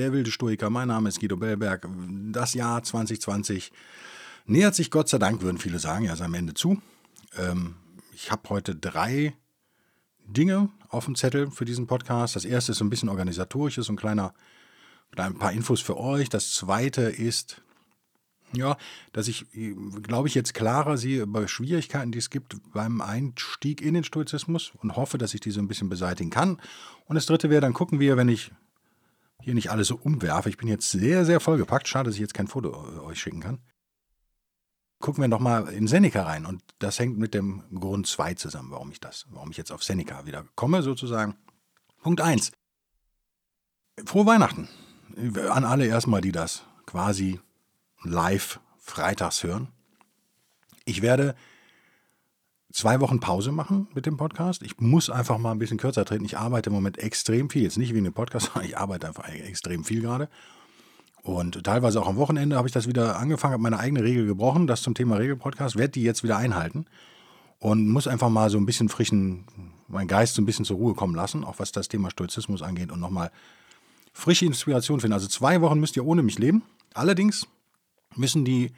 Der wilde Stoiker. Mein Name ist Guido Bellberg. Das Jahr 2020 nähert sich Gott sei Dank, würden viele sagen, ja, seinem Ende zu. Ähm, ich habe heute drei Dinge auf dem Zettel für diesen Podcast. Das erste ist so ein bisschen organisatorisch, ist so ein kleiner, ein paar Infos für euch. Das zweite ist ja, dass ich, glaube ich, jetzt klarer sehe über Schwierigkeiten, die es gibt beim Einstieg in den Stoizismus und hoffe, dass ich die so ein bisschen beseitigen kann. Und das dritte wäre, dann gucken wir, wenn ich hier nicht alles so umwerfe. Ich bin jetzt sehr, sehr vollgepackt. Schade, dass ich jetzt kein Foto äh, euch schicken kann. Gucken wir nochmal in Seneca rein. Und das hängt mit dem Grund 2 zusammen, warum ich das, warum ich jetzt auf Seneca wieder komme, sozusagen. Punkt 1. Frohe Weihnachten. An alle erstmal, die das quasi live freitags hören. Ich werde zwei Wochen Pause machen mit dem Podcast. Ich muss einfach mal ein bisschen kürzer treten. Ich arbeite im Moment extrem viel. Jetzt nicht wegen dem Podcast, sondern ich arbeite einfach extrem viel gerade. Und teilweise auch am Wochenende habe ich das wieder angefangen, habe meine eigene Regel gebrochen, das zum Thema Regelpodcast, werde die jetzt wieder einhalten und muss einfach mal so ein bisschen frischen, meinen Geist so ein bisschen zur Ruhe kommen lassen, auch was das Thema Stoizismus angeht und nochmal frische Inspiration finden. Also zwei Wochen müsst ihr ohne mich leben. Allerdings müssen die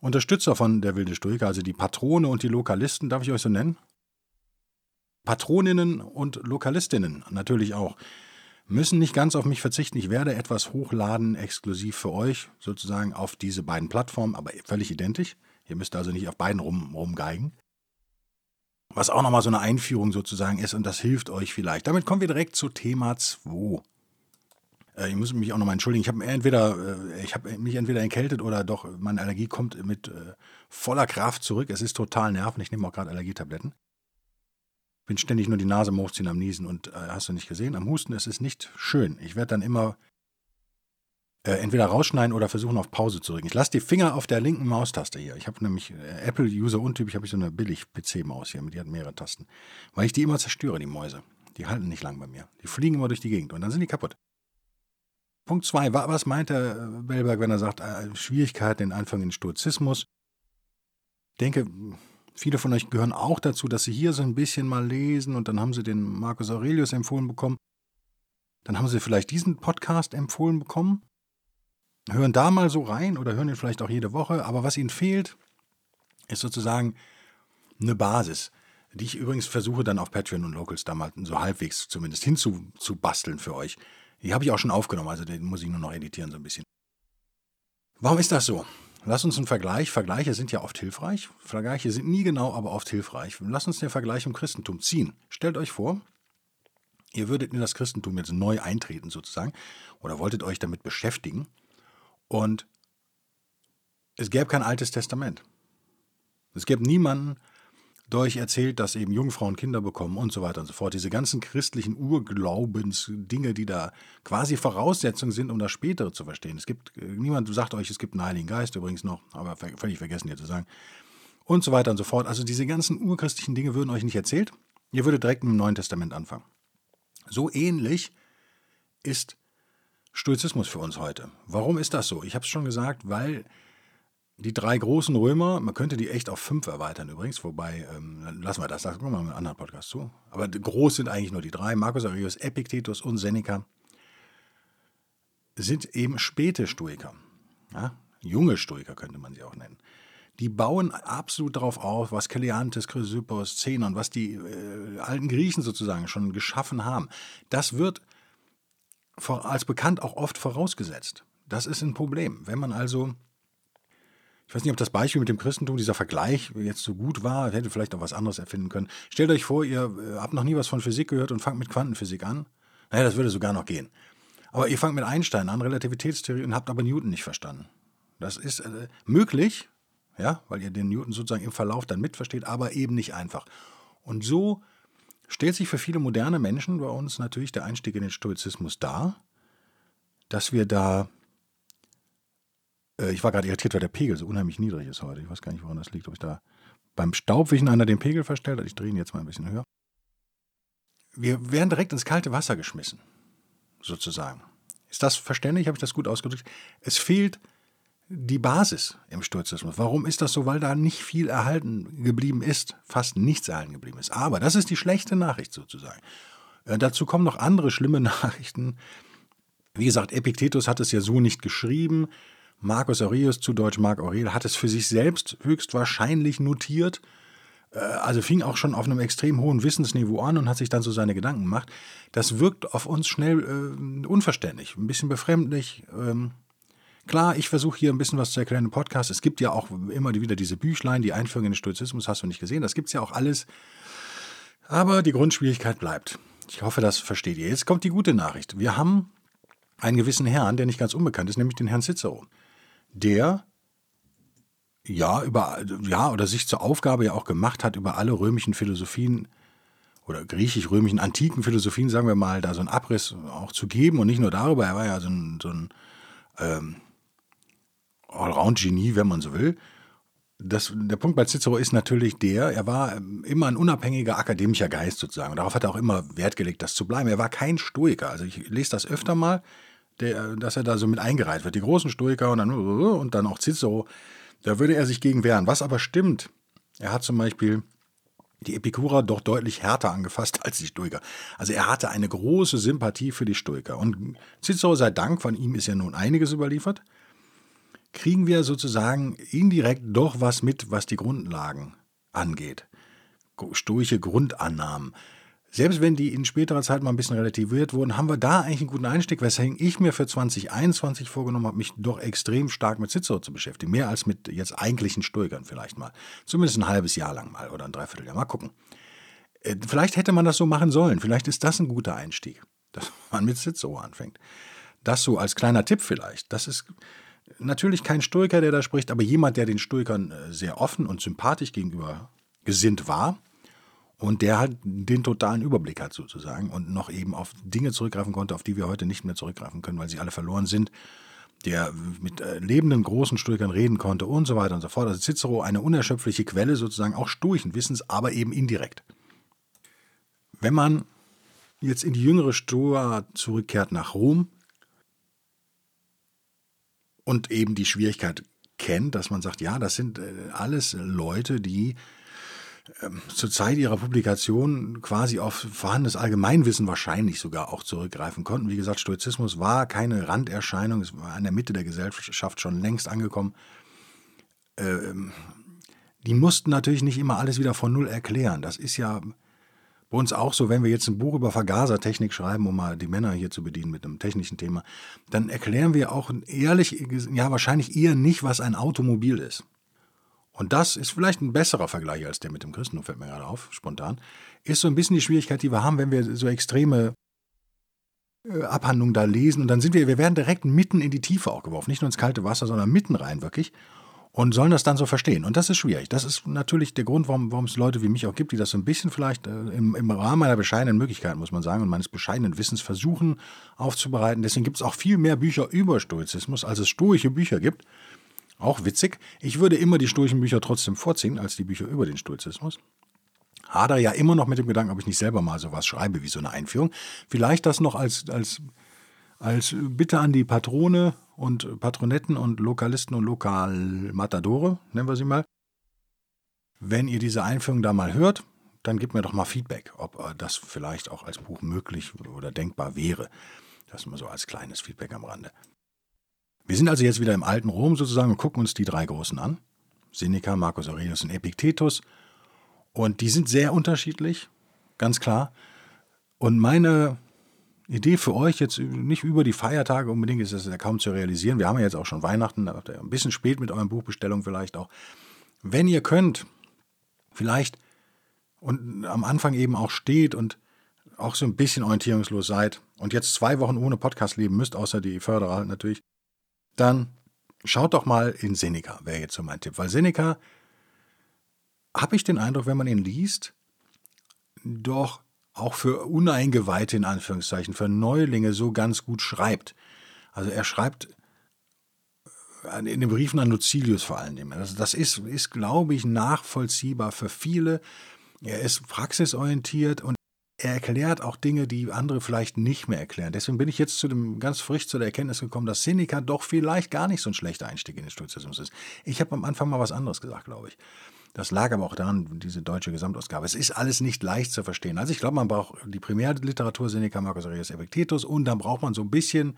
Unterstützer von der wilde Stoiker, also die Patrone und die Lokalisten, darf ich euch so nennen? Patroninnen und Lokalistinnen natürlich auch, müssen nicht ganz auf mich verzichten. Ich werde etwas hochladen, exklusiv für euch, sozusagen auf diese beiden Plattformen, aber völlig identisch. Ihr müsst also nicht auf beiden rum, rumgeigen. Was auch nochmal so eine Einführung sozusagen ist und das hilft euch vielleicht. Damit kommen wir direkt zu Thema 2. Äh, ich muss mich auch nochmal entschuldigen. Ich habe entweder, äh, ich habe mich entweder erkältet oder doch meine Allergie kommt mit äh, voller Kraft zurück. Es ist total nervend. Ich nehme auch gerade Allergietabletten. Bin ständig nur die Nase Hochziehen, am Niesen und hast du nicht gesehen, am Husten. Es ist nicht schön. Ich werde dann immer entweder rausschneiden oder versuchen auf Pause zu drücken. Ich lasse die Finger auf der linken Maustaste hier. Ich habe nämlich Apple-User untypisch, habe ich so eine Billig-PC-Maus hier, die hat mehrere Tasten. Weil ich die immer zerstöre, die Mäuse. Die halten nicht lang bei mir. Die fliegen immer durch die Gegend und dann sind die kaputt. Punkt zwei, was meint der Bellberg, wenn er sagt, äh, Schwierigkeiten in Anfang in Stoizismus? Ich denke, viele von euch gehören auch dazu, dass sie hier so ein bisschen mal lesen und dann haben sie den Marcus Aurelius empfohlen bekommen. Dann haben sie vielleicht diesen Podcast empfohlen bekommen. Hören da mal so rein oder hören ihn vielleicht auch jede Woche. Aber was ihnen fehlt, ist sozusagen eine Basis, die ich übrigens versuche dann auf Patreon und Locals da mal so halbwegs zumindest hinzubasteln für euch. Die habe ich auch schon aufgenommen, also den muss ich nur noch editieren so ein bisschen. Warum ist das so? Lass uns einen Vergleich. Vergleiche sind ja oft hilfreich. Vergleiche sind nie genau, aber oft hilfreich. Lass uns den Vergleich im Christentum ziehen. Stellt euch vor, ihr würdet in das Christentum jetzt neu eintreten sozusagen oder wolltet euch damit beschäftigen und es gäbe kein altes Testament. Es gäbe niemanden, euch erzählt, dass eben Jungfrauen Kinder bekommen und so weiter und so fort. Diese ganzen christlichen Urglaubensdinge, die da quasi Voraussetzungen sind, um das Spätere zu verstehen. Es gibt, äh, niemand sagt euch, es gibt einen Heiligen Geist übrigens noch, aber völlig vergessen hier zu sagen. Und so weiter und so fort. Also diese ganzen urchristlichen Dinge würden euch nicht erzählt. Ihr würdet direkt mit dem Neuen Testament anfangen. So ähnlich ist Stoizismus für uns heute. Warum ist das so? Ich habe es schon gesagt, weil die drei großen Römer, man könnte die echt auf fünf erweitern übrigens, wobei, ähm, lassen wir das, da kommen wir mal einen anderen Podcast zu. Aber groß sind eigentlich nur die drei, Marcus Aurelius, Epictetus und Seneca, sind eben späte Stoiker. Ja? Junge Stoiker könnte man sie auch nennen. Die bauen absolut darauf auf, was Keleantes, Chrysippos, Zenon, was die äh, alten Griechen sozusagen schon geschaffen haben. Das wird als bekannt auch oft vorausgesetzt. Das ist ein Problem. Wenn man also ich weiß nicht, ob das Beispiel mit dem Christentum, dieser Vergleich jetzt so gut war, hätte vielleicht auch was anderes erfinden können. Stellt euch vor, ihr äh, habt noch nie was von Physik gehört und fangt mit Quantenphysik an. Naja, das würde sogar noch gehen. Aber ihr fangt mit Einstein an, Relativitätstheorie, und habt aber Newton nicht verstanden. Das ist äh, möglich, ja, weil ihr den Newton sozusagen im Verlauf dann mitversteht, aber eben nicht einfach. Und so stellt sich für viele moderne Menschen bei uns natürlich der Einstieg in den Stoizismus dar, dass wir da Äh, ich war gerade irritiert, weil der Pegel so unheimlich niedrig ist heute. Ich weiß gar nicht, woran das liegt. Ob ich da beim Staubwischen einer den Pegel verstellt hat. Ich drehe ihn jetzt mal ein bisschen höher. Wir werden direkt ins kalte Wasser geschmissen, sozusagen. Ist das verständlich? Habe ich das gut ausgedrückt? Es fehlt die Basis im Stoizismus. Warum ist das so? Weil da nicht viel erhalten geblieben ist, fast nichts erhalten geblieben ist. Aber das ist die schlechte Nachricht sozusagen. Äh, dazu kommen noch andere schlimme Nachrichten. Wie gesagt, Epiktetus hat es ja so nicht geschrieben. Marcus Aurelius, zu Deutsch Marc Aurel, hat es für sich selbst höchstwahrscheinlich notiert. Äh, also fing auch schon auf einem extrem hohen Wissensniveau an und hat sich dann so seine Gedanken gemacht. Das wirkt auf uns schnell äh, unverständlich, ein bisschen befremdlich. Ähm, Klar, ich versuche hier ein bisschen was zu erklären im Podcast. Es gibt ja auch immer wieder diese Büchlein, die Einführung in den Stoizismus, hast du nicht gesehen. Das gibt es ja auch alles. Aber die Grundschwierigkeit bleibt. Ich hoffe, das versteht ihr. Jetzt kommt die gute Nachricht. Wir haben einen gewissen Herrn, der nicht ganz unbekannt ist, nämlich den Herrn Cicero der ja über ja oder sich zur Aufgabe ja auch gemacht hat, über alle römischen Philosophien oder griechisch-römischen antiken Philosophien, sagen wir mal, da so einen Abriss auch zu geben und nicht nur darüber, er war ja so ein, so ein ähm, Allround-Genie, wenn man so will. Das, der Punkt bei Cicero ist natürlich der, er war immer ein unabhängiger akademischer Geist sozusagen. Darauf hat er auch immer Wert gelegt, das zu bleiben. Er war kein Stoiker. Also ich lese das öfter mal der, dass er da so mit eingereiht wird. Die großen Stoiker und dann, und dann auch Cicero, da würde er sich gegen wehren. Was aber stimmt, er hat zum Beispiel die Epikurer doch deutlich härter angefasst als die Stoiker. Also er hatte eine große Sympathie für die Stoiker. Und Cicero sei Dank, von ihm ist ja nun einiges überliefert, kriegen wir sozusagen indirekt doch was mit, was die Grundlagen angeht. Stoische Grundannahmen. Selbst wenn die in späterer Zeit mal ein bisschen relativiert wurden, haben wir da eigentlich einen guten Einstieg, weswegen ich mir für 2021 vorgenommen habe, mich doch extrem stark mit Cicero zu beschäftigen. Mehr als mit jetzt eigentlichen Stoikern vielleicht mal. Zumindest ein halbes Jahr lang mal oder ein Dreivierteljahr. Mal gucken. Äh, vielleicht hätte man das so machen sollen. Vielleicht ist das ein guter Einstieg, dass man mit Cicero anfängt. Das so als kleiner Tipp vielleicht. Das ist natürlich kein Stoiker, der da spricht, aber jemand, der den Stoikern äh, sehr offen und sympathisch gegenüber gesinnt war und der halt den totalen Überblick hat sozusagen und noch eben auf Dinge zurückgreifen konnte, auf die wir heute nicht mehr zurückgreifen können, weil sie alle verloren sind, der mit äh, lebenden großen Stoikern reden konnte und so weiter und so fort. Also Cicero eine unerschöpfliche Quelle sozusagen auch stoischen Wissens, aber eben indirekt. Wenn man jetzt in die jüngere Stoa zurückkehrt nach Rom und eben die Schwierigkeit kennt, dass man sagt, ja, das sind äh, alles Leute, die zur Zeit ihrer Publikation quasi auf vorhandenes Allgemeinwissen wahrscheinlich sogar auch zurückgreifen konnten. Wie gesagt, Stoizismus war keine Randerscheinung, es war an der Mitte der Gesellschaft schon längst angekommen. Ähm, die mussten natürlich nicht immer alles wieder von Null erklären. Das ist ja bei uns auch so, wenn wir jetzt ein Buch über Vergasertechnik schreiben, um mal die Männer hier zu bedienen mit einem technischen Thema, dann erklären wir auch ehrlich, ja wahrscheinlich eher nicht, was ein Automobil ist. Und das ist vielleicht ein besserer Vergleich als der mit dem Christentum, fällt mir gerade auf, spontan, ist so ein bisschen die Schwierigkeit, die wir haben, wenn wir so extreme äh, Abhandlungen da lesen. Und dann sind wir, wir werden direkt mitten in die Tiefe auch geworfen. Nicht nur ins kalte Wasser, sondern mitten rein wirklich. Und sollen das dann so verstehen. Und das ist schwierig. Das ist natürlich der Grund, warum, warum es Leute wie mich auch gibt, die das so ein bisschen vielleicht äh, im, im Rahmen meiner bescheidenen Möglichkeiten, muss man sagen, und meines bescheidenen Wissens versuchen aufzubereiten. Deswegen gibt es auch viel mehr Bücher über Stoizismus, als es stoische Bücher gibt. Auch witzig. Ich würde immer die stoischen Bücher trotzdem vorziehen als die Bücher über den Stoizismus. Hader ja immer noch mit dem Gedanken, ob ich nicht selber mal sowas schreibe wie so eine Einführung. Vielleicht das noch als, als, als Bitte an die Patrone und Patronetten und Lokalisten und Lokalmatadore, nennen wir sie mal. Wenn ihr diese Einführung da mal hört, dann gebt mir doch mal Feedback, ob äh, das vielleicht auch als Buch möglich oder denkbar wäre. Das mal so als kleines Feedback am Rande. Wir sind also jetzt wieder im alten Rom sozusagen und gucken uns die drei Großen an. Seneca, Marcus Aurelius und Epiktetus. Und die sind sehr unterschiedlich, ganz klar. Und meine Idee für euch jetzt nicht über die Feiertage unbedingt ist das ja kaum zu realisieren. Wir haben ja jetzt auch schon Weihnachten, ein bisschen spät mit euren Buchbestellungen vielleicht auch. Wenn ihr könnt, vielleicht und am Anfang eben auch steht und auch so ein bisschen orientierungslos seid und jetzt zwei Wochen ohne Podcast leben müsst, außer die Förderer halt natürlich, dann schaut doch mal in Seneca, wäre jetzt so mein Tipp. Weil Seneca, habe ich den Eindruck, wenn man ihn liest, doch auch für Uneingeweihte in Anführungszeichen, für Neulinge so ganz gut schreibt. Also er schreibt in den Briefen an Lucilius vor allem. Das, das ist, ist, glaube ich, nachvollziehbar für viele. Er ist praxisorientiert und er erklärt auch Dinge, die andere vielleicht nicht mehr erklären. Deswegen bin ich jetzt zu dem, ganz frisch zu der Erkenntnis gekommen, dass Seneca doch vielleicht gar nicht so ein schlechter Einstieg in den Stoizismus ist. Ich habe am Anfang mal was anderes gesagt, glaube ich. Das lag aber auch daran, diese deutsche Gesamtausgabe. Es ist alles nicht leicht zu verstehen. Also ich glaube, man braucht die Primärliteratur Seneca, Marcus Aurelius Epictetus und dann braucht man so ein bisschen,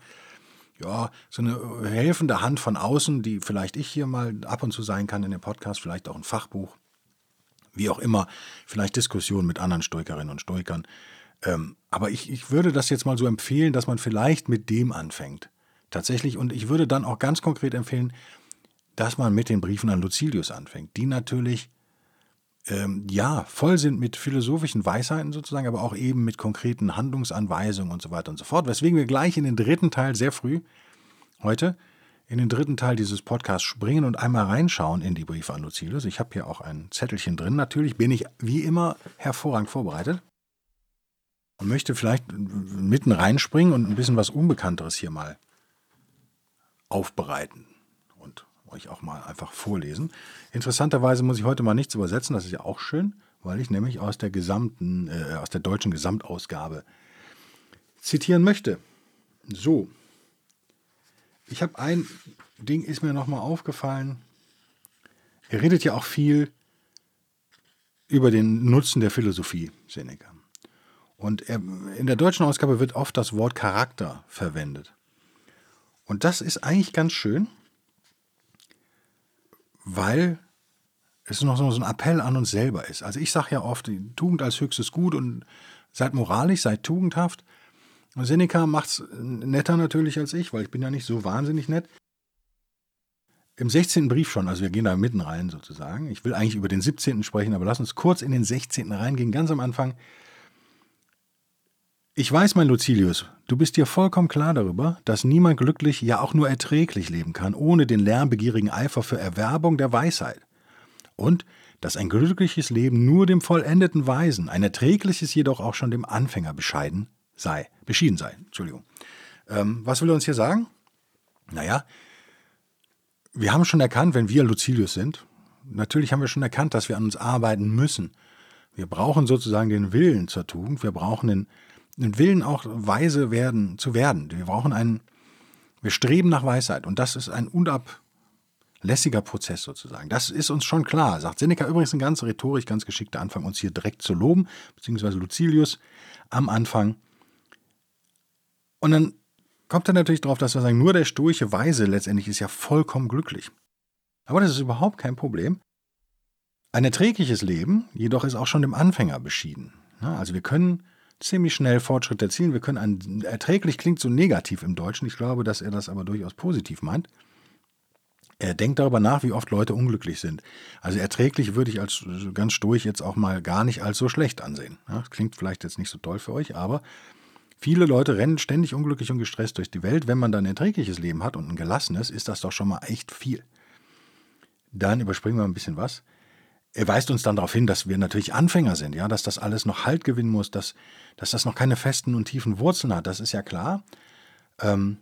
ja, so eine helfende Hand von außen, die vielleicht ich hier mal ab und zu sein kann in dem Podcast, vielleicht auch ein Fachbuch wie auch immer, vielleicht Diskussionen mit anderen Stoikerinnen und Stoikern. Ähm, aber ich, ich würde das jetzt mal so empfehlen, dass man vielleicht mit dem anfängt. Tatsächlich. Und ich würde dann auch ganz konkret empfehlen, dass man mit den Briefen an Lucilius anfängt, die natürlich ähm, ja voll sind mit philosophischen Weisheiten sozusagen, aber auch eben mit konkreten Handlungsanweisungen und so weiter und so fort. Weswegen wir gleich in den dritten Teil sehr früh heute in den dritten Teil dieses Podcasts springen und einmal reinschauen in die Briefe an Lucilius. Ich habe hier auch ein Zettelchen drin. Natürlich bin ich wie immer hervorragend vorbereitet und möchte vielleicht mitten reinspringen und ein bisschen was Unbekannteres hier mal aufbereiten und euch auch mal einfach vorlesen. Interessanterweise muss ich heute mal nichts übersetzen, das ist ja auch schön, weil ich nämlich aus der gesamten, äh, aus der deutschen Gesamtausgabe zitieren möchte. So, ich habe ein Ding, ist mir nochmal aufgefallen. Er redet ja auch viel über den Nutzen der Philosophie, Seneca. Und er, in der deutschen Ausgabe wird oft das Wort Charakter verwendet. Und das ist eigentlich ganz schön, weil es noch so ein Appell an uns selber ist. Also ich sage ja oft, Tugend als höchstes Gut und seid moralisch, seid tugendhaft. Seneca macht es netter natürlich als ich, weil ich bin ja nicht so wahnsinnig nett. Im 16. Brief schon, also wir gehen da mitten rein sozusagen. Ich will eigentlich über den 17. sprechen, aber lass uns kurz in den 16. reingehen, ganz am Anfang. Ich weiß, mein Lucilius, du bist dir vollkommen klar darüber, dass niemand glücklich, ja auch nur erträglich leben kann, ohne den lärmbegierigen Eifer für Erwerbung der Weisheit. Und dass ein glückliches Leben nur dem vollendeten Weisen, ein erträgliches jedoch auch schon dem Anfänger bescheiden sei, beschieden sei. Entschuldigung. Ähm, was will er uns hier sagen? Naja, wir haben schon erkannt, wenn wir Lucilius sind, natürlich haben wir schon erkannt, dass wir an uns arbeiten müssen. Wir brauchen sozusagen den Willen zur Tugend, wir brauchen den, den Willen auch weise werden zu werden. Wir brauchen einen, wir streben nach Weisheit und das ist ein unablässiger Prozess sozusagen. Das ist uns schon klar, sagt Seneca übrigens ein ganz rhetorisch, ganz geschickter Anfang, uns hier direkt zu loben, beziehungsweise Lucilius am Anfang und dann kommt er natürlich darauf, dass wir sagen, nur der stoische Weise letztendlich ist ja vollkommen glücklich. Aber das ist überhaupt kein Problem. Ein erträgliches Leben jedoch ist auch schon dem Anfänger beschieden. Also wir können ziemlich schnell Fortschritt erzielen. Wir können ein, erträglich klingt so negativ im Deutschen. Ich glaube, dass er das aber durchaus positiv meint. Er denkt darüber nach, wie oft Leute unglücklich sind. Also erträglich würde ich als ganz stoisch jetzt auch mal gar nicht als so schlecht ansehen. Das klingt vielleicht jetzt nicht so toll für euch, aber Viele Leute rennen ständig unglücklich und gestresst durch die Welt. Wenn man dann ein erträgliches Leben hat und ein gelassenes, ist das doch schon mal echt viel. Dann überspringen wir ein bisschen was. Er weist uns dann darauf hin, dass wir natürlich Anfänger sind, ja, dass das alles noch Halt gewinnen muss, dass, dass das noch keine festen und tiefen Wurzeln hat. Das ist ja klar. Ähm,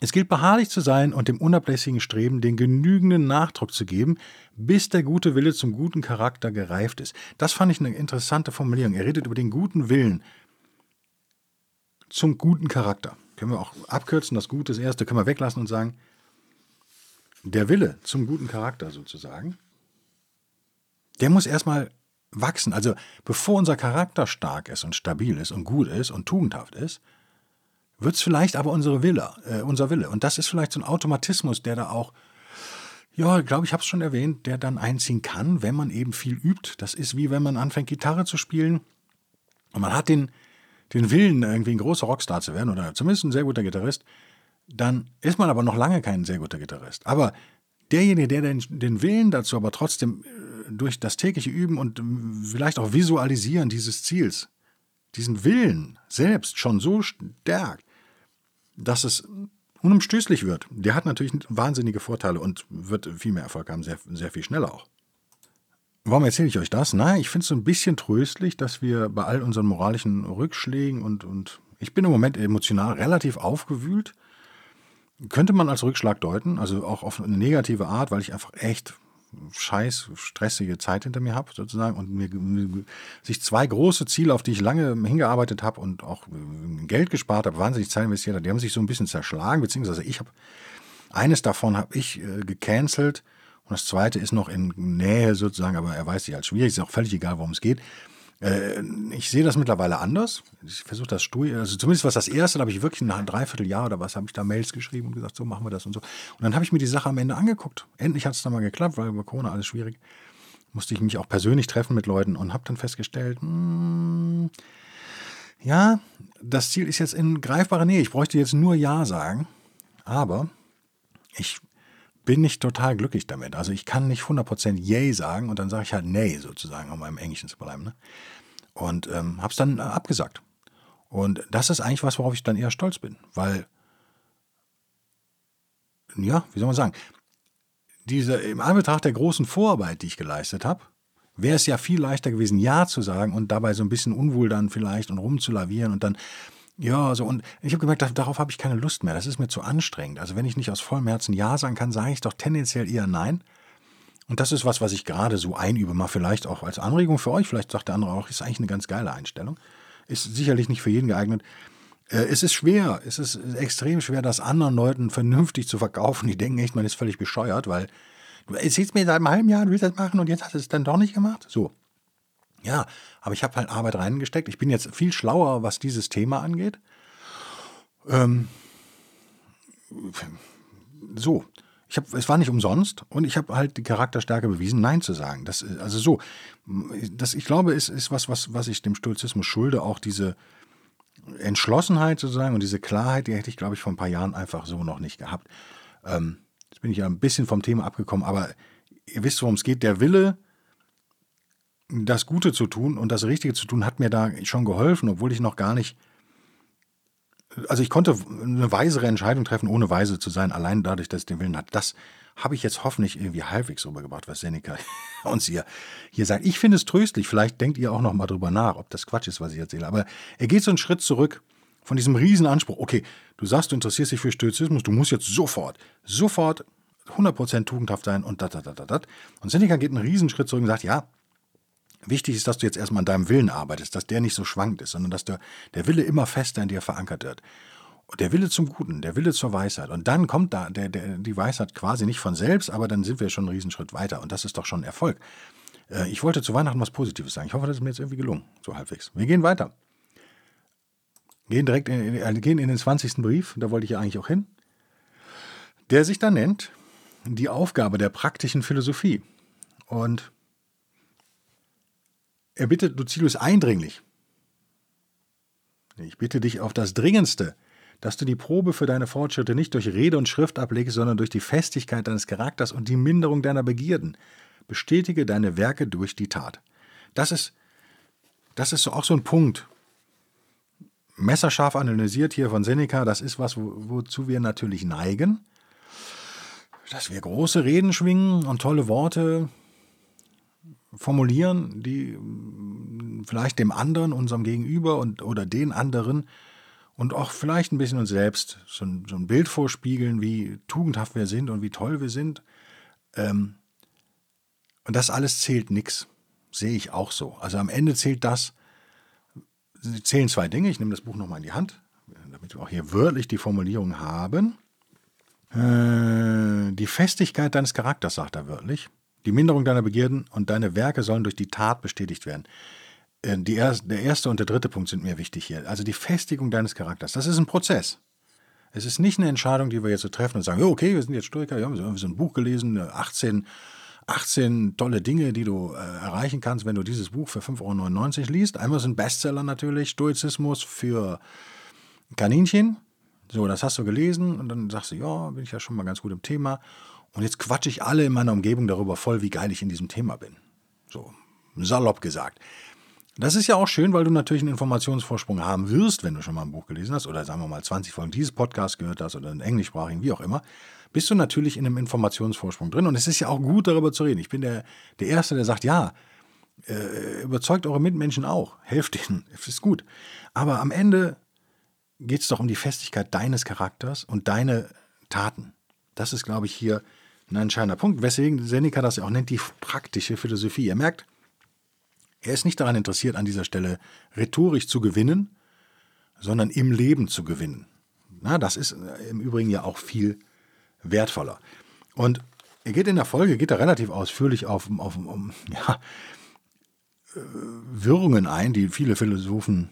es gilt beharrlich zu sein und dem unablässigen Streben den genügenden Nachdruck zu geben, bis der gute Wille zum guten Charakter gereift ist. Das fand ich eine interessante Formulierung. Er redet über den guten Willen, zum guten Charakter. Können wir auch abkürzen, das Gute, das Erste können wir weglassen und sagen, der Wille zum guten Charakter sozusagen, der muss erstmal wachsen. Also bevor unser Charakter stark ist und stabil ist und gut ist und tugendhaft ist, wird es vielleicht aber unsere Wille, äh, unser Wille. Und das ist vielleicht so ein Automatismus, der da auch, ja, glaube ich, habe es schon erwähnt, der dann einziehen kann, wenn man eben viel übt. Das ist wie wenn man anfängt, Gitarre zu spielen und man hat den, den Willen, irgendwie ein großer Rockstar zu werden oder zumindest ein sehr guter Gitarrist, dann ist man aber noch lange kein sehr guter Gitarrist. Aber derjenige, der den, den Willen dazu aber trotzdem äh, durch das tägliche Üben und äh, vielleicht auch Visualisieren dieses Ziels, diesen Willen selbst schon so stärkt, dass es unumstößlich wird, der hat natürlich wahnsinnige Vorteile und wird viel mehr Erfolg haben, sehr, sehr viel schneller auch. Warum erzähle ich euch das? Na, ich finde es so ein bisschen tröstlich, dass wir bei all unseren moralischen Rückschlägen und, und ich bin im Moment emotional relativ aufgewühlt. könnte man als Rückschlag deuten, also auch auf eine negative Art, weil ich einfach echt scheiß stressige Zeit hinter mir habe, sozusagen, und mir, mir, sich zwei große Ziele, auf die ich lange hingearbeitet habe und auch äh, Geld gespart habe, wahnsinnig Zeit investiert habe, die haben sich so ein bisschen zerschlagen, beziehungsweise ich habe eines davon habe ich äh, gecancelt und das zweite ist noch in Nähe sozusagen, aber er weiß sich als schwierig, ist auch völlig egal, worum es geht. Äh, ich sehe das mittlerweile anders. Ich versuche das stur, also zumindest was das erste, da habe ich wirklich ein Dreivierteljahr oder was, habe ich da Mails geschrieben und gesagt, so machen wir das und so. Und dann habe ich mir die Sache am Ende angeguckt. Endlich hat es dann mal geklappt, weil über Corona alles schwierig. Musste ich mich auch persönlich treffen mit Leuten und habe dann festgestellt, mh, hm, ja, das Ziel ist jetzt in greifbarer Nähe. Ich bräuchte jetzt nur Ja sagen, aber ich bin nicht total glücklich damit. Also ich kann nicht 100% Yay sagen und dann sage ich halt Nay sozusagen, um im Englischen zu bleiben. Ne? Und ähm, habe es dann äh, abgesagt. Und das ist eigentlich was, worauf ich dann eher stolz bin, weil, ja, wie soll man sagen, diese, im Anbetracht der großen Vorarbeit, die ich geleistet habe, wäre es ja viel leichter gewesen, Ja zu sagen und dabei so ein bisschen unwohl dann vielleicht und rumzulavieren und dann ja, so und ich habe gemerkt, darauf habe ich keine Lust mehr. Das ist mir zu anstrengend. Also wenn ich nicht aus vollem Herzen Ja sagen kann, sage ich doch tendenziell eher Nein. Und das ist was, was ich gerade so einübe, mal vielleicht auch als Anregung für euch. Vielleicht sagt der andere auch, ist eigentlich eine ganz geile Einstellung. Ist sicherlich nicht für jeden geeignet. Äh, es ist schwer, es ist extrem schwer, das anderen Leuten vernünftig zu verkaufen. Die denken echt, man ist völlig bescheuert, weil du erzählst mir seit einem halben Jahr, du willst das machen und jetzt hast du es dann doch nicht gemacht. So. Ja, aber ich habe halt Arbeit reingesteckt. Ich bin jetzt viel schlauer, was dieses Thema angeht. Ähm, so, ich hab, es war nicht umsonst und ich habe halt die Charakterstärke bewiesen, Nein zu sagen. Das, also so, das, ich glaube, es ist was, was, was ich dem Stoizismus schulde, auch diese Entschlossenheit sozusagen und diese Klarheit, die hätte ich, glaube ich, vor ein paar Jahren einfach so noch nicht gehabt. Ähm, jetzt bin ich ja ein bisschen vom Thema abgekommen, aber ihr wisst, worum es geht. Der Wille, das Gute zu tun und das Richtige zu tun, hat mir da schon geholfen, obwohl ich noch gar nicht. Also ich konnte eine weisere Entscheidung treffen, ohne weise zu sein, allein dadurch, dass ich den Willen hatte. Das habe ich jetzt hoffentlich irgendwie halbwegs rübergebracht, was Seneca uns hier, hier sagt. Ich finde es tröstlich. Vielleicht denkt ihr auch noch mal drüber nach, ob das Quatsch ist, was ich erzähle. Aber er geht so einen Schritt zurück von diesem Riesenanspruch. Okay, du sagst, du interessierst dich für Stoizismus, du musst jetzt sofort, sofort 100% tugendhaft sein und da, da, da, da, da. Und Seneca geht einen Riesenschritt zurück und sagt, ja, Wichtig ist, dass du jetzt erstmal an deinem Willen arbeitest, dass der nicht so schwankt ist, sondern dass der, der Wille immer fester in dir verankert wird. Der Wille zum Guten, der Wille zur Weisheit. Und dann kommt da der, der, die Weisheit quasi nicht von selbst, aber dann sind wir schon einen Riesenschritt weiter. Und das ist doch schon ein Erfolg. Äh, ich wollte zu Weihnachten was Positives sagen. Ich hoffe, das ist mir jetzt irgendwie gelungen, so halbwegs. Wir gehen weiter. Gehen direkt in, äh, gehen in den 20. Brief, da wollte ich ja eigentlich auch hin, der sich dann nennt die Aufgabe der praktischen Philosophie. Und er bittet Lucilius eindringlich. Ich bitte dich auf das Dringendste, dass du die Probe für deine Fortschritte nicht durch Rede und Schrift ablegst, sondern durch die Festigkeit deines Charakters und die Minderung deiner Begierden. Bestätige deine Werke durch die Tat. Das ist, das ist auch so ein Punkt. Messerscharf analysiert hier von Seneca, das ist was, wo, wozu wir natürlich neigen. Dass wir große Reden schwingen und tolle Worte formulieren, die mm, vielleicht dem anderen, unserem Gegenüber und, oder den anderen und auch vielleicht ein bisschen uns selbst so ein, so ein Bild vorspiegeln, wie tugendhaft wir sind und wie toll wir sind. Ähm, und das alles zählt nichts. Sehe ich auch so. Also am Ende zählt das, zählen zwei Dinge. Ich nehme das Buch nochmal in die Hand, damit wir auch hier wörtlich die Formulierung haben. Äh, die Festigkeit deines Charakters, sagt er wörtlich. Die Minderung deiner Begierden und deine Werke sollen durch die Tat bestätigt werden. Äh, die er, der erste und der dritte Punkt sind mir wichtig hier. Also die Festigung deines Charakters. Das ist ein Prozess. Es ist nicht eine Entscheidung, die wir jetzt so treffen und sagen, okay, wir sind jetzt Stoiker, wir haben so ein Buch gelesen, 18, 18 tolle Dinge, die du äh, erreichen kannst, wenn du dieses Buch für 5,99 Euro liest. Einmal sind Bestseller natürlich, Stoizismus für Kaninchen. So, das hast du gelesen und dann sagst du, ja, bin ich ja schon mal ganz gut im Thema. Und jetzt quatsche ich alle in meiner Umgebung darüber voll, wie geil ich in diesem Thema bin. So, salopp gesagt. Das ist ja auch schön, weil du natürlich einen Informationsvorsprung haben wirst, wenn du schon mal ein Buch gelesen hast oder sagen wir mal 20 Folgen dieses Podcast gehört hast oder einen englischsprachigen, wie auch immer, bist du natürlich in einem Informationsvorsprung drin. Und es ist ja auch gut, darüber zu reden. Ich bin der, der Erste, der sagt, ja, äh, überzeugt eure Mitmenschen auch, helft ihnen, es ist gut. Aber am Ende geht es doch um die Festigkeit deines Charakters und deine Traktaten. Das ist, glaube ich, hier ein entscheidender Punkt, weswegen Seneca das ja auch nennt, die praktische Philosophie. Ihr merkt, er ist nicht daran interessiert, an dieser Stelle rhetorisch zu gewinnen, sondern im Leben zu gewinnen. Na, das ist äh, im Übrigen ja auch viel wertvoller. Und er geht in der Folge, geht er relativ ausführlich auf, auf um, ja, äh, Wirrungen ein, die viele Philosophen,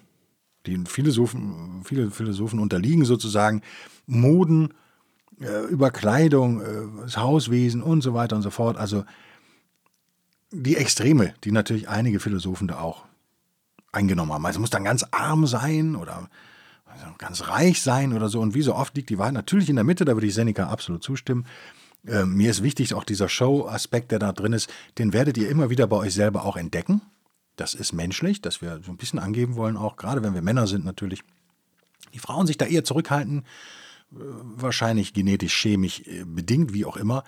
die Philosophen, viele Philosophen unterliegen sozusagen, Moden, äh, über Kleidung, äh, das Hauswesen und so weiter und so fort. Also die Extreme, die natürlich einige Philosophen da auch eingenommen haben. Also muss dann ganz arm sein oder also ganz reich sein oder so. Und wie so oft liegt die Wahrheit natürlich in der Mitte, da würde ich Seneca absolut zustimmen. Äh, mir ist wichtig, auch dieser Show-Aspekt, der da drin ist, den werdet ihr immer wieder bei euch selber auch entdecken. Das ist menschlich, dass wir so ein bisschen angeben wollen, auch gerade wenn wir Männer sind natürlich. Die Frauen sich da eher zurückhalten, wahrscheinlich genetisch, chemisch äh, bedingt, wie auch immer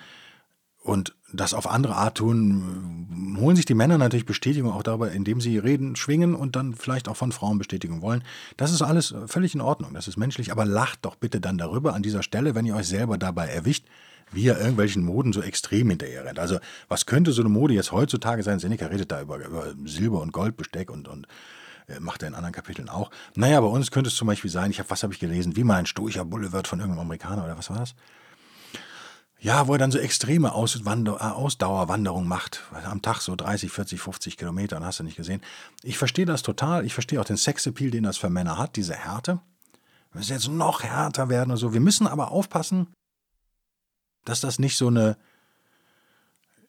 und das auf andere Art tun, holen sich die Männer natürlich Bestätigung auch darüber, indem sie reden, schwingen und dann vielleicht auch von Frauen Bestätigung wollen. Das ist alles völlig in Ordnung, das ist menschlich, aber lacht doch bitte dann darüber an dieser Stelle, wenn ihr euch selber dabei erwischt, wie ihr irgendwelchen Moden so extrem hinterher rennt. Also was könnte so eine Mode jetzt heutzutage sein? Seneca redet da über, über Silber- und Goldbesteck und, und äh, macht er in anderen Kapiteln auch. Naja, bei uns könnte es zum Beispiel sein, ich habe, was habe ich gelesen, wie man ein stoischer Bulle wird von irgendeinem Amerikaner oder was war das? Ja, wo er dann so extreme Auswander äh, Ausdauerwanderung macht. Am Tag so 30, 40, 50 Kilometer, hast du nicht gesehen. Ich verstehe das total. Ich verstehe auch den Sexappeal, den das für Männer hat, diese Härte. Wir müssen jetzt noch härter werden und so. Wir müssen aber aufpassen, dass das nicht so eine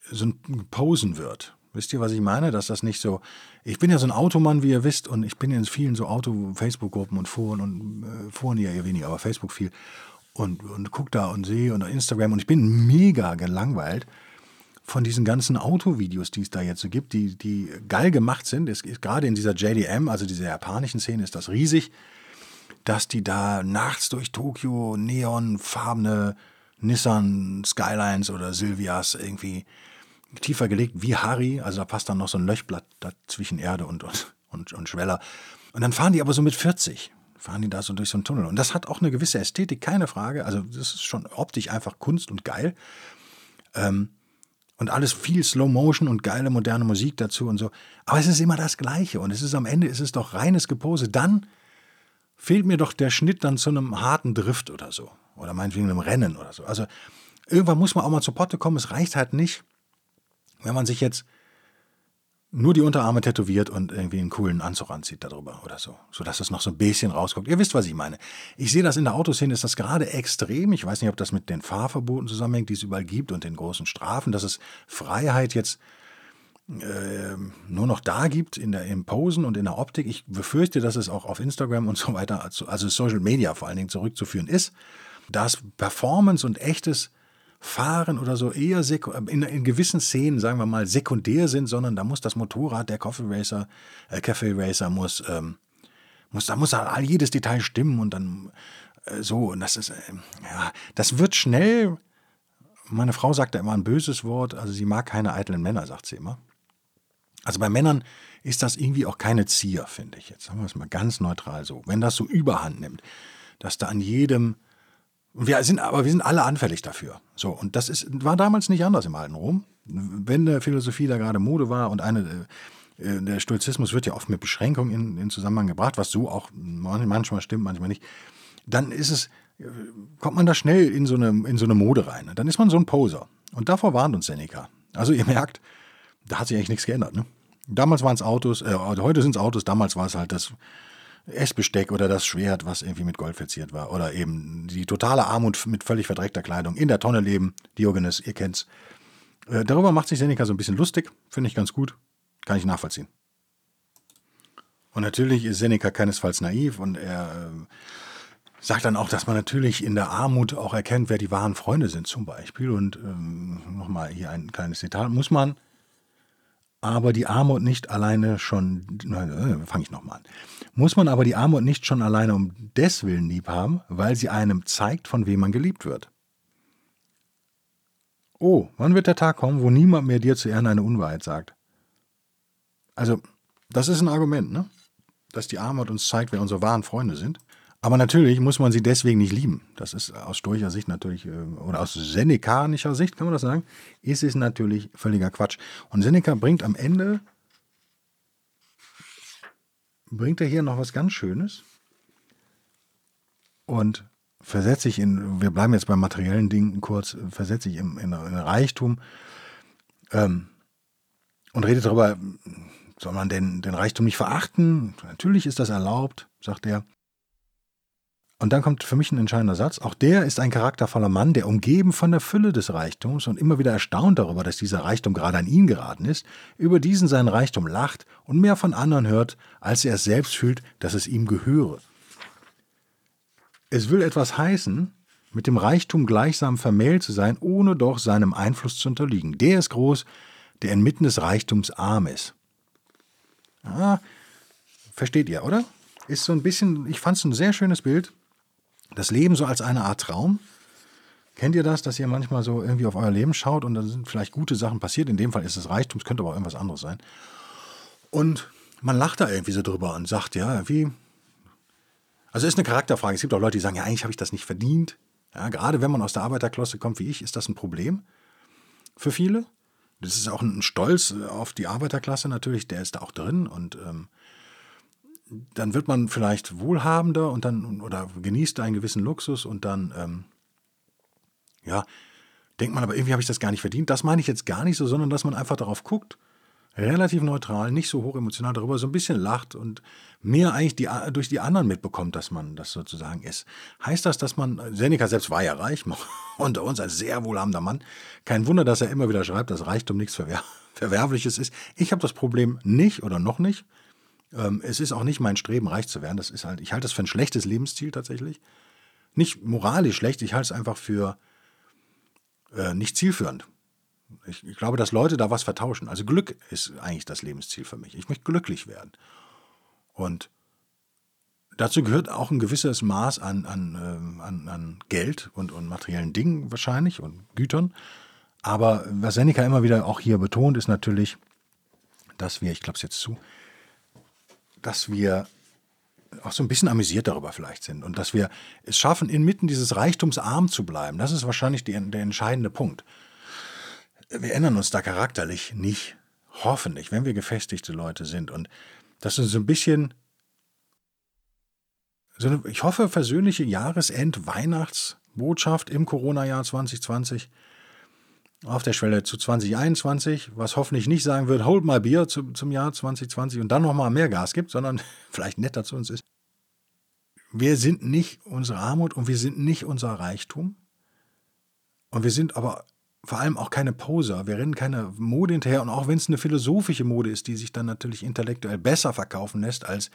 so ein Posen wird. Wisst ihr, was ich meine? Dass das nicht so. Ich bin ja so ein Automann, wie ihr wisst, und ich bin in vielen so Auto-Facebook-Gruppen und Foren und äh, Foren ja eher weniger, aber Facebook viel und, und gucke da und sehe und Instagram und ich bin mega gelangweilt von diesen ganzen Autovideos, die es da jetzt so gibt, die, die geil gemacht sind. Es ist gerade in dieser JDM, also dieser japanischen Szene, ist das riesig, dass die da nachts durch Tokio neonfarbene Nissan Skylines oder Silvias irgendwie tiefer gelegt wie Harry, also da passt dann noch so ein Löchblatt zwischen Erde und, und, und, und Schweller. Und dann fahren die aber so mit 40 fahren die da so durch so einen Tunnel. Und das hat auch eine gewisse Ästhetik, keine Frage. Also das ist schon optisch einfach Kunst und geil. Ähm, und alles viel Slow Motion und geile moderne Musik dazu und so. Aber es ist immer das Gleiche. Und es ist am Ende ist es doch reines Gepose. Dann fehlt mir doch der Schnitt dann zu einem harten Drift oder so. Oder meinetwegen einem Rennen oder so. Also irgendwann muss man auch mal zur Potte kommen. Es reicht halt nicht, wenn man sich jetzt nur die Unterarme tätowiert und irgendwie einen coolen Anzug anzieht darüber oder so, sodass es noch so ein bisschen rauskommt. Ihr wisst, was ich meine. Ich sehe das in der Autoszene, ist das gerade extrem. Ich weiß nicht, ob das mit den Fahrverboten zusammenhängt, die es überall gibt und den großen Strafen, dass es Freiheit jetzt äh, nur noch da gibt in der im Posen und in der Optik. Ich befürchte, dass es auch auf Instagram und so weiter, also Social Media vor allen Dingen zurückzuführen ist, dass Performance und echtes Fahren oder so eher in, in, gewissen Szenen, sagen wir mal, sekundär sind, sondern da muss das Motorrad, der Coffee Racer, äh, Cafe Racer muss, ähm, muss, da muss all jedes Detail stimmen und dann äh, so. Und das ist, äh, ja, das wird schnell. Meine Frau sagt da immer ein böses Wort, also sie mag keine eitlen Männer, sagt sie immer. Also bei Männern ist das irgendwie auch keine Zier, finde ich. Jetzt sagen wir es mal ganz neutral so. Wenn das so überhand nimmt, dass da an jedem wir sind, aber wir sind alle anfällig dafür. So, und das ist, war damals nicht anders im alten Rom. Wenn der Philosophie da gerade Mode war und eine, äh, der Stoizismus wird ja oft mit Beschränkungen in, in Zusammenhang gebracht, was so auch manchmal stimmt, manchmal nicht, dann ist es, kommt man da schnell in so eine, in so eine Mode rein. Dann ist man so ein Poser. Und davor warnt uns Seneca. Also ihr merkt, da hat sich eigentlich nichts geändert. Ne? Damals waren es Autos, äh, heute sind es Autos, damals war es halt das Essbesteck oder das Schwert, was irgendwie mit Gold verziert war. Oder eben die totale Armut mit völlig verdreckter Kleidung, in der Tonne leben, Diogenes, ihr kennt's. Äh, darüber macht sich Seneca so ein bisschen lustig, finde ich ganz gut, kann ich nachvollziehen. Und natürlich ist Seneca keinesfalls naiv und er äh, sagt dann auch, dass man natürlich in der Armut auch erkennt, wer die wahren Freunde sind, zum Beispiel. Und ähm, nochmal hier ein kleines Zitat: Muss man aber die Armut nicht alleine schon, äh, fange ich nochmal an, muss man aber die Armut nicht schon alleine um deswillen lieb haben, weil sie einem zeigt, von wem man geliebt wird. Oh, wann wird der Tag kommen, wo niemand mehr dir zu Ehren eine Unwahrheit sagt? Also, das ist ein Argument, ne? Dass die Armut uns zeigt, wer unsere wahren Freunde sind. Aber natürlich muss man sie deswegen nicht lieben. Das ist aus stoischer Sicht natürlich, äh, oder aus senekanischer Sicht kann man das sagen, ist es natürlich völliger Quatsch. Und Seneca bringt am Ende, bringt er hier noch was ganz Schönes und versetzt sich in, wir bleiben jetzt bei materiellen Dingen kurz, versetzt sich in, in, in Reichtum ähm, und redet darüber, soll man denn den Reichtum nicht verachten? Natürlich ist das erlaubt, sagt er. Und dann kommt für mich ein entscheidender Satz. Auch der ist ein charaktervoller Mann, der umgeben von der Fülle des Reichtums und immer wieder erstaunt darüber, dass dieser Reichtum gerade an ihn geraten ist, über diesen seinen Reichtum lacht und mehr von anderen hört, als er es selbst fühlt, dass es ihm gehöre. Es will etwas heißen, mit dem Reichtum gleichsam vermählt zu sein, ohne doch seinem Einfluss zu unterliegen. Der ist groß, der inmitten des Reichtums arm ist. Ah, versteht ihr, oder? Ist so ein bisschen, ich fand es ein sehr schönes Bild das Leben so als eine Art Traum. Kennt ihr das, dass ihr manchmal so irgendwie auf euer Leben schaut und dann sind vielleicht gute Sachen passiert? In dem Fall ist es Reichtum, es könnte aber auch irgendwas anderes sein. Und man lacht da irgendwie so drüber und sagt, ja, wie. Also ist eine Charakterfrage. Es gibt auch Leute, die sagen, ja, eigentlich habe ich das nicht verdient. Ja, gerade wenn man aus der Arbeiterklasse kommt wie ich, ist das ein Problem für viele. Das ist auch ein Stolz auf die Arbeiterklasse natürlich, der ist da auch drin und ähm, dann wird man vielleicht wohlhabender und dann oder genießt einen gewissen Luxus und dann ähm, ja denkt man aber irgendwie habe ich das gar nicht verdient. Das meine ich jetzt gar nicht so, sondern dass man einfach darauf guckt, relativ neutral, nicht so hoch emotional darüber, so ein bisschen lacht und mehr eigentlich die, durch die anderen mitbekommt, dass man das sozusagen ist. Heißt das, dass man, Seneca selbst war ja reich, unter uns ein sehr wohlhabender Mann. Kein Wunder, dass er immer wieder schreibt, dass Reichtum nichts Verwer Verwerfliches ist. Ich habe das Problem nicht oder noch nicht. Ähm, es ist auch nicht mein Streben, reich zu werden. Das ist halt, ich halte das für ein schlechtes Lebensziel tatsächlich. Nicht moralisch schlecht, ich halte es einfach für äh, nicht zielführend. Ich, ich, glaube, dass Leute da was vertauschen. Also Glück ist eigentlich das Lebensziel für mich. Ich möchte glücklich werden. Und dazu gehört auch ein gewisses Maß an, an, äh, an, an Geld und, und materiellen Dingen wahrscheinlich und Gütern. Aber was Seneca immer wieder auch hier betont, ist natürlich, dass wir, ich glaube es jetzt zu, dass wir auch so ein bisschen amüsiert darüber vielleicht sind und dass wir es schaffen, inmitten dieses Reichtums arm zu bleiben. Das ist wahrscheinlich die, der entscheidende Punkt. Wir ändern uns da charakterlich nicht, hoffentlich, wenn wir gefestigte Leute sind. Und das ist so ein bisschen, so eine, ich hoffe, versöhnliche Jahresend-Weihnachtsbotschaft im Corona-Jahr 2020 auf der Schwelle zu 2021, was hoffentlich nicht sagen wird, hold my beer zu, zum Jahr 2020 und dann nochmal mehr Gas gibt, sondern vielleicht netter zu uns ist. Wir sind nicht unsere Armut und wir sind nicht unser Reichtum. Und wir sind aber vor allem auch keine Poser. Wir rennen keine Mode hinterher. Und auch wenn es eine philosophische Mode ist, die sich dann natürlich intellektuell besser verkaufen lässt als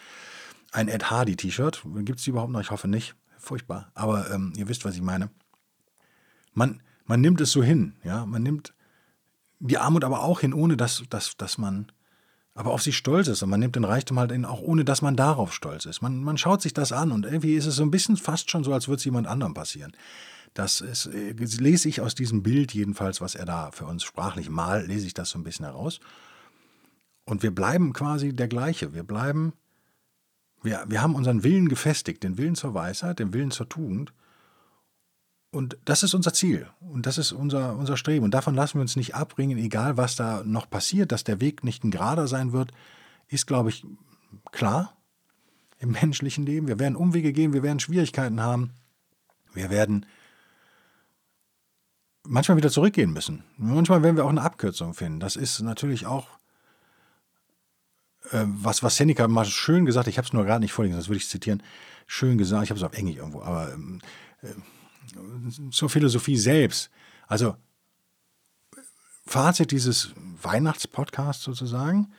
ein Ed Hardy-T-Shirt. Gibt es die überhaupt noch? Ich hoffe nicht. Furchtbar. Aber ähm, ihr wisst, was ich meine. Man, man nimmt es so hin, ja, man nimmt die Armut aber auch hin, ohne dass, dass, dass man aber auf sie stolz ist. Und man nimmt den Reichtum halt in, auch ohne, dass man darauf stolz ist. Man, man schaut sich das an und irgendwie ist es so ein bisschen fast schon so, als würde es jemand anderem passieren. Das ist, äh, lese ich aus diesem Bild jedenfalls, was er da für uns sprachlich malt, lese ich das so ein bisschen heraus. Und wir bleiben quasi der gleiche. Wir bleiben, wir, wir haben unseren Willen gefestigt, den Willen zur Weisheit, den Willen zur Tugend. Und das ist unser Ziel und das ist unser, unser Streben. Und davon lassen wir uns nicht abbringen, egal was da noch passiert, dass der Weg nicht ein gerader sein wird, ist, glaube ich, klar im menschlichen Leben. Wir werden Umwege gehen, wir werden Schwierigkeiten haben, wir werden manchmal wieder zurückgehen müssen. Manchmal werden wir auch eine Abkürzung finden. Das ist natürlich auch äh, was, was Seneca mal schön gesagt hat. Ich habe es nur gerade nicht vorgelesen, das würde ich zitieren. Schön gesagt, ich habe es auf Englisch irgendwo, aber. Ähm, äh, zur Philosophie selbst. Also Fazit dieses Weihnachtspodcasts sozusagen,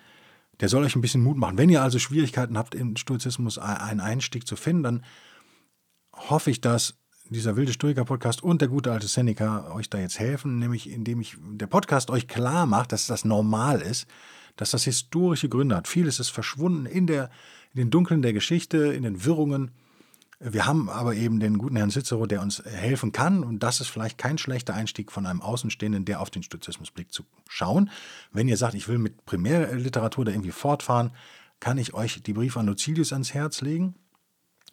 der soll euch ein bisschen Mut machen. Wenn ihr also Schwierigkeiten habt, im Stoizismus einen Einstieg zu finden, dann hoffe ich, dass dieser wilde Stoiker-Podcast und der gute alte Seneca euch da jetzt helfen, nämlich indem ich der Podcast euch klar macht, dass das normal ist, dass das historische Gründe hat. Vieles ist verschwunden in, der, in den Dunkeln der Geschichte, in den Wirrungen wir haben aber eben den guten Herrn Cicero, der uns helfen kann. Und das ist vielleicht kein schlechter Einstieg von einem Außenstehenden, der auf den Stoizismus blickt, zu schauen. Wenn ihr sagt, ich will mit Primärliteratur da irgendwie fortfahren, kann ich euch die Briefe an Lucilius ans Herz legen.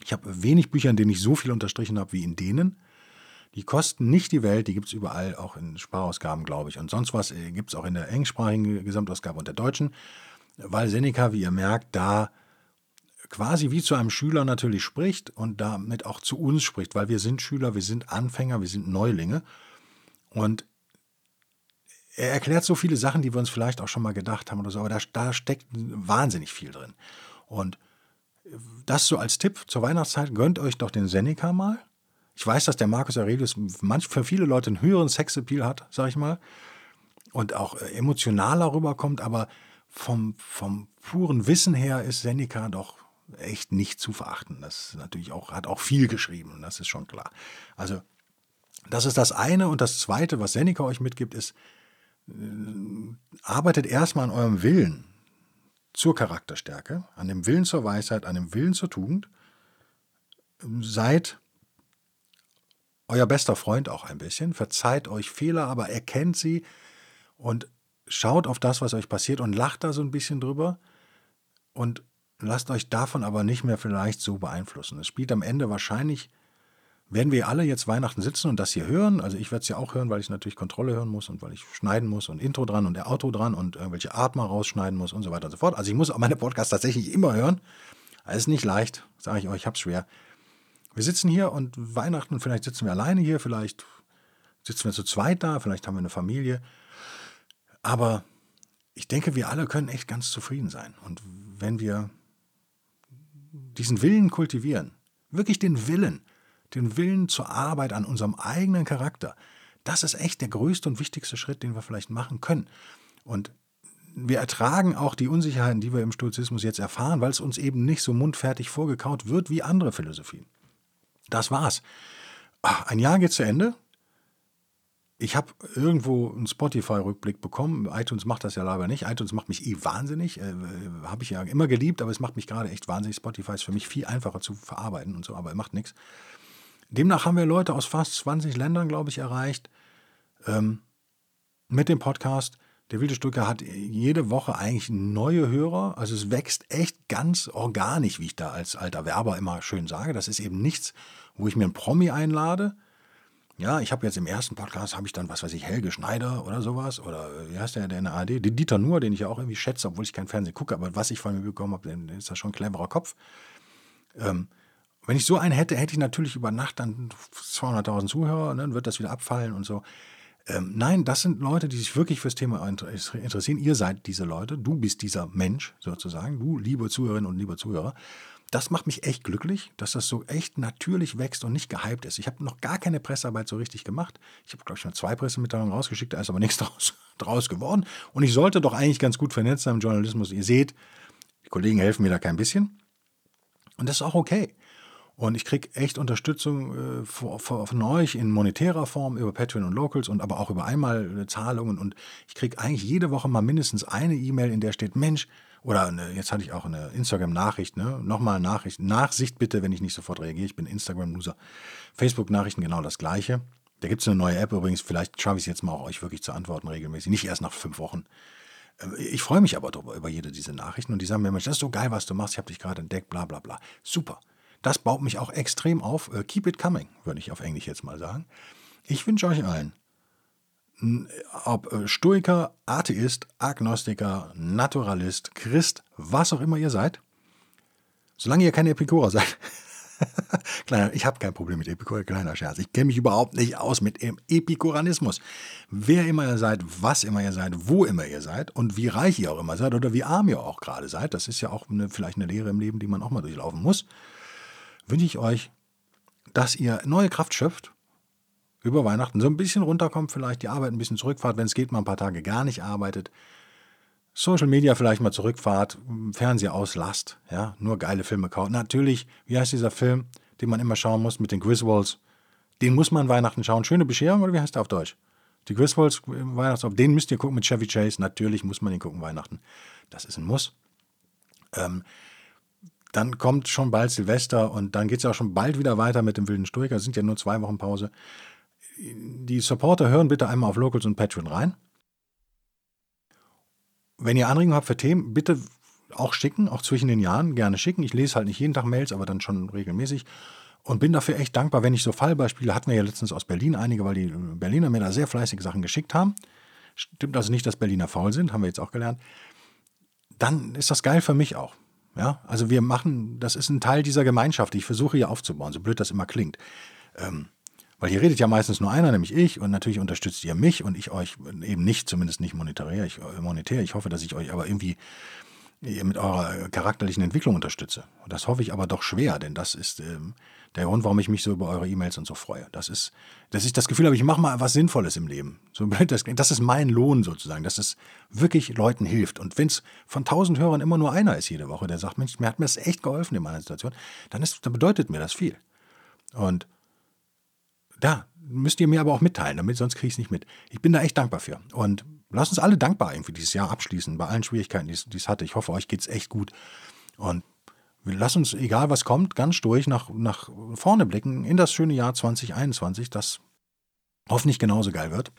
Ich habe wenig Bücher, in denen ich so viel unterstrichen habe wie in denen. Die kosten nicht die Welt, die gibt es überall, auch in Sparausgaben, glaube ich. Und sonst was äh, gibt es auch in der englischsprachigen Gesamtausgabe und der deutschen, weil Seneca, wie ihr merkt, da quasi wie zu einem Schüler natürlich spricht und damit auch zu uns spricht, weil wir sind Schüler, wir sind Anfänger, wir sind Neulinge. Und er erklärt so viele Sachen, die wir uns vielleicht auch schon mal gedacht haben oder so, aber da, da steckt wahnsinnig viel drin. Und das so als Tipp zur Weihnachtszeit, gönnt euch doch den Seneca mal. Ich weiß, dass der Marcus Aurelius manch, für viele Leute einen höheren Sexappeal hat, sag ich mal, und auch äh, emotionaler rüberkommt, aber vom, vom puren Wissen her ist Seneca doch echt nicht zu verachten. Das natürlich auch, hat auch viel geschrieben, das ist schon klar. Also, das ist das eine. Und das zweite, was Seneca euch mitgibt, ist, äh, arbeitet erstmal an eurem Willen zur Charakterstärke, an dem Willen zur Weisheit, an dem Willen zur Tugend. Seid euer bester Freund auch ein bisschen, verzeiht euch Fehler, aber erkennt sie und schaut auf das, was euch passiert und lacht da so ein bisschen drüber und lasst euch davon aber nicht mehr vielleicht so beeinflussen. Es spielt am Ende wahrscheinlich, werden wir alle jetzt Weihnachten sitzen und das hier hören. Also ich werde es ja auch hören, weil ich natürlich Kontrolle hören muss und weil ich schneiden muss und Intro dran und der Auto dran und irgendwelche Atmer rausschneiden muss und so weiter und so fort. Also ich muss auch meine Podcasts tatsächlich immer hören. Es ist nicht leicht, sage ich euch, ich habe es schwer. Wir sitzen hier und Weihnachten, vielleicht sitzen wir alleine hier, vielleicht sitzen wir zu zweit da, vielleicht haben wir eine Familie. Aber ich denke, wir alle können echt ganz zufrieden sein. Und wenn wir diesen Willen kultivieren, wirklich den Willen, den Willen zur Arbeit an unserem eigenen Charakter, das ist echt der größte und wichtigste Schritt, den wir vielleicht machen können. Und wir ertragen auch die Unsicherheiten, die wir im Stoizismus jetzt erfahren, weil es uns eben nicht so mundfertig vorgekaut wird wie andere Philosophien. Das war's. Ein Jahr geht zu Ende ich habe irgendwo einen Spotify-Rückblick bekommen. iTunes macht das ja leider nicht. iTunes macht mich eh wahnsinnig. Äh, habe ich ja immer geliebt, aber es macht mich gerade echt wahnsinnig. Spotify ist für mich viel einfacher zu verarbeiten und so, aber macht nichts. Demnach haben wir Leute aus fast 20 Ländern, glaube ich, erreicht. Ähm, mit dem Podcast. Der wilde Stücke hat jede Woche eigentlich neue Hörer. Also es wächst echt ganz organisch, wie ich da als alter Werber immer schön sage. Das ist eben nichts, wo ich mir einen Promi einlade, ja, ich habe jetzt im ersten Podcast, habe ich dann, was weiß ich, Helge Schneider oder sowas, oder äh, wie heißt der, der in der ARD, den Dieter Nuhr, den ich ja auch irgendwie schätze, obwohl ich kein Fernsehen gucke, aber was ich von mir bekommen habe, ist das schon ein cleverer Kopf. Ähm, wenn ich so einen hätte, hätte ich natürlich über Nacht dann 200.000 Zuhörer, ne, dann wird das wieder abfallen und so. Ähm, nein, das sind Leute, die sich wirklich fürs Thema interessieren. Ihr seid diese Leute, du bist dieser Mensch sozusagen, du, liebe Zuhörerinnen und liebe Zuhörer das macht mich echt glücklich, dass das so echt natürlich wächst und nicht gehypt ist. Ich habe noch gar keine Pressearbeit so richtig gemacht. Ich habe, glaube ich, schon zwei Pressemitteilungen rausgeschickt, da ist aber nichts draus, draus geworden. Und ich sollte doch eigentlich ganz gut vernetzt sein im Journalismus. Ihr seht, die Kollegen helfen mir da kein bisschen. Und das ist auch okay. Und ich kriege echt Unterstützung äh, von euch in monetärer Form über Patreon und Locals und aber auch über Einmalzahlungen. Und ich kriege eigentlich jede Woche mal mindestens eine E-Mail, in der steht, Mensch, oder eine, jetzt hatte ich auch eine Instagram-Nachricht, ne? Nochmal Nachricht. Nachsicht bitte, wenn ich nicht sofort reagiere. Ich bin Instagram-Loser. Facebook-Nachrichten genau das gleiche. Da gibt es eine neue App übrigens. Vielleicht schaffe ich es jetzt mal auch euch wirklich zu antworten regelmäßig. Nicht erst nach fünf Wochen. Äh, ich freue mich aber darüber, über jede dieser Nachrichten und die sagen mir immer, das ist so geil, was du machst, ich habe dich gerade entdeckt, bla bla bla. Super. Das baut mich auch extrem auf. Äh, keep it coming, würde ich auf Englisch jetzt mal sagen. Ich wünsche euch allen ob äh, Stoiker, Atheist, Agnostiker, Naturalist, Christ, was auch immer ihr seid, solange ihr keine Epikurer seid. kleiner, ich habe kein Problem mit Epikur, kleiner Scherz. Ich kenne mich überhaupt nicht aus mit dem Epikuranismus. Wer immer ihr seid, was immer ihr seid, wo immer ihr seid und wie reich ihr auch immer seid oder wie arm ihr auch gerade seid, das ist ja auch eine, vielleicht eine Lehre im Leben, die man auch mal durchlaufen muss, wünsche ich euch, dass ihr neue Kraft schöpft über Weihnachten so ein bisschen runterkommt, vielleicht die Arbeit ein bisschen zurückfahrt, wenn es geht, mal ein paar Tage gar nicht arbeitet. Social Media vielleicht mal zurückfahrt, Fernseher auslasst, ja, nur geile Filme kaufen. Natürlich, wie heißt dieser Film, den man immer schauen muss mit den Griswolds? Den muss man Weihnachten schauen. Schöne Bescherung oder wie heißt der auf Deutsch? Die Griswolds Weihnachtsauf, den müsst ihr gucken mit Chevy Chase. Natürlich muss man den gucken Weihnachten. Das ist ein Muss. Ähm, dann kommt schon bald Silvester und dann geht es auch schon bald wieder weiter mit dem wilden Stoiker. Es sind ja nur zwei Wochen Pause die Supporter hören bitte einmal auf Locals und Patreon rein. Wenn ihr Anregungen habt für Themen, bitte auch schicken, auch zwischen den Jahren gerne schicken. Ich lese halt nicht jeden Tag Mails, aber dann schon regelmäßig. Und bin dafür echt dankbar, wenn ich so Fallbeispiele, hatten wir ja letztens aus Berlin einige, weil die Berliner mir da sehr fleißig Sachen geschickt haben. Stimmt also nicht, dass Berliner faul sind, haben wir jetzt auch gelernt. Dann ist das geil für mich auch. Ja, also wir machen, das ist ein Teil dieser Gemeinschaft, die ich versuche hier aufzubauen, so blöd das immer klingt. Ähm, weil hier redet ja meistens nur einer, nämlich ich, und natürlich unterstützt ihr mich und ich euch eben nicht, zumindest nicht monetär. Ich, äh, monetär. ich hoffe, dass ich euch aber irgendwie mit eurer charakterlichen Entwicklung unterstütze. Und das hoffe ich aber doch schwer, denn das ist ähm, der Grund, warum ich mich so über eure E-Mails und so freue. Das ist, dass ich das Gefühl habe, ich mache mal was Sinnvolles im Leben. So blöd das, das ist mein Lohn sozusagen, dass es wirklich Leuten hilft. Und wenn es von tausend Hörern immer nur einer ist jede Woche, der sagt, Mensch, mir hat mir das echt geholfen in meiner Situation, dann, ist, dann bedeutet mir das viel. Und da müsst ihr mir aber auch mitteilen, damit sonst kriege ich es nicht mit. Ich bin da echt dankbar für. Und lasst uns alle dankbar irgendwie dieses Jahr abschließen, bei allen Schwierigkeiten, die es hatte. Ich hoffe, euch geht es echt gut. Und lasst uns, egal was kommt, ganz durch nach, nach vorne blicken in das schöne Jahr 2021, das hoffentlich genauso geil wird.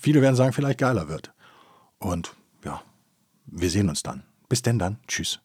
Viele werden sagen, vielleicht geiler wird. Und ja, wir sehen uns dann. Bis denn dann. Tschüss.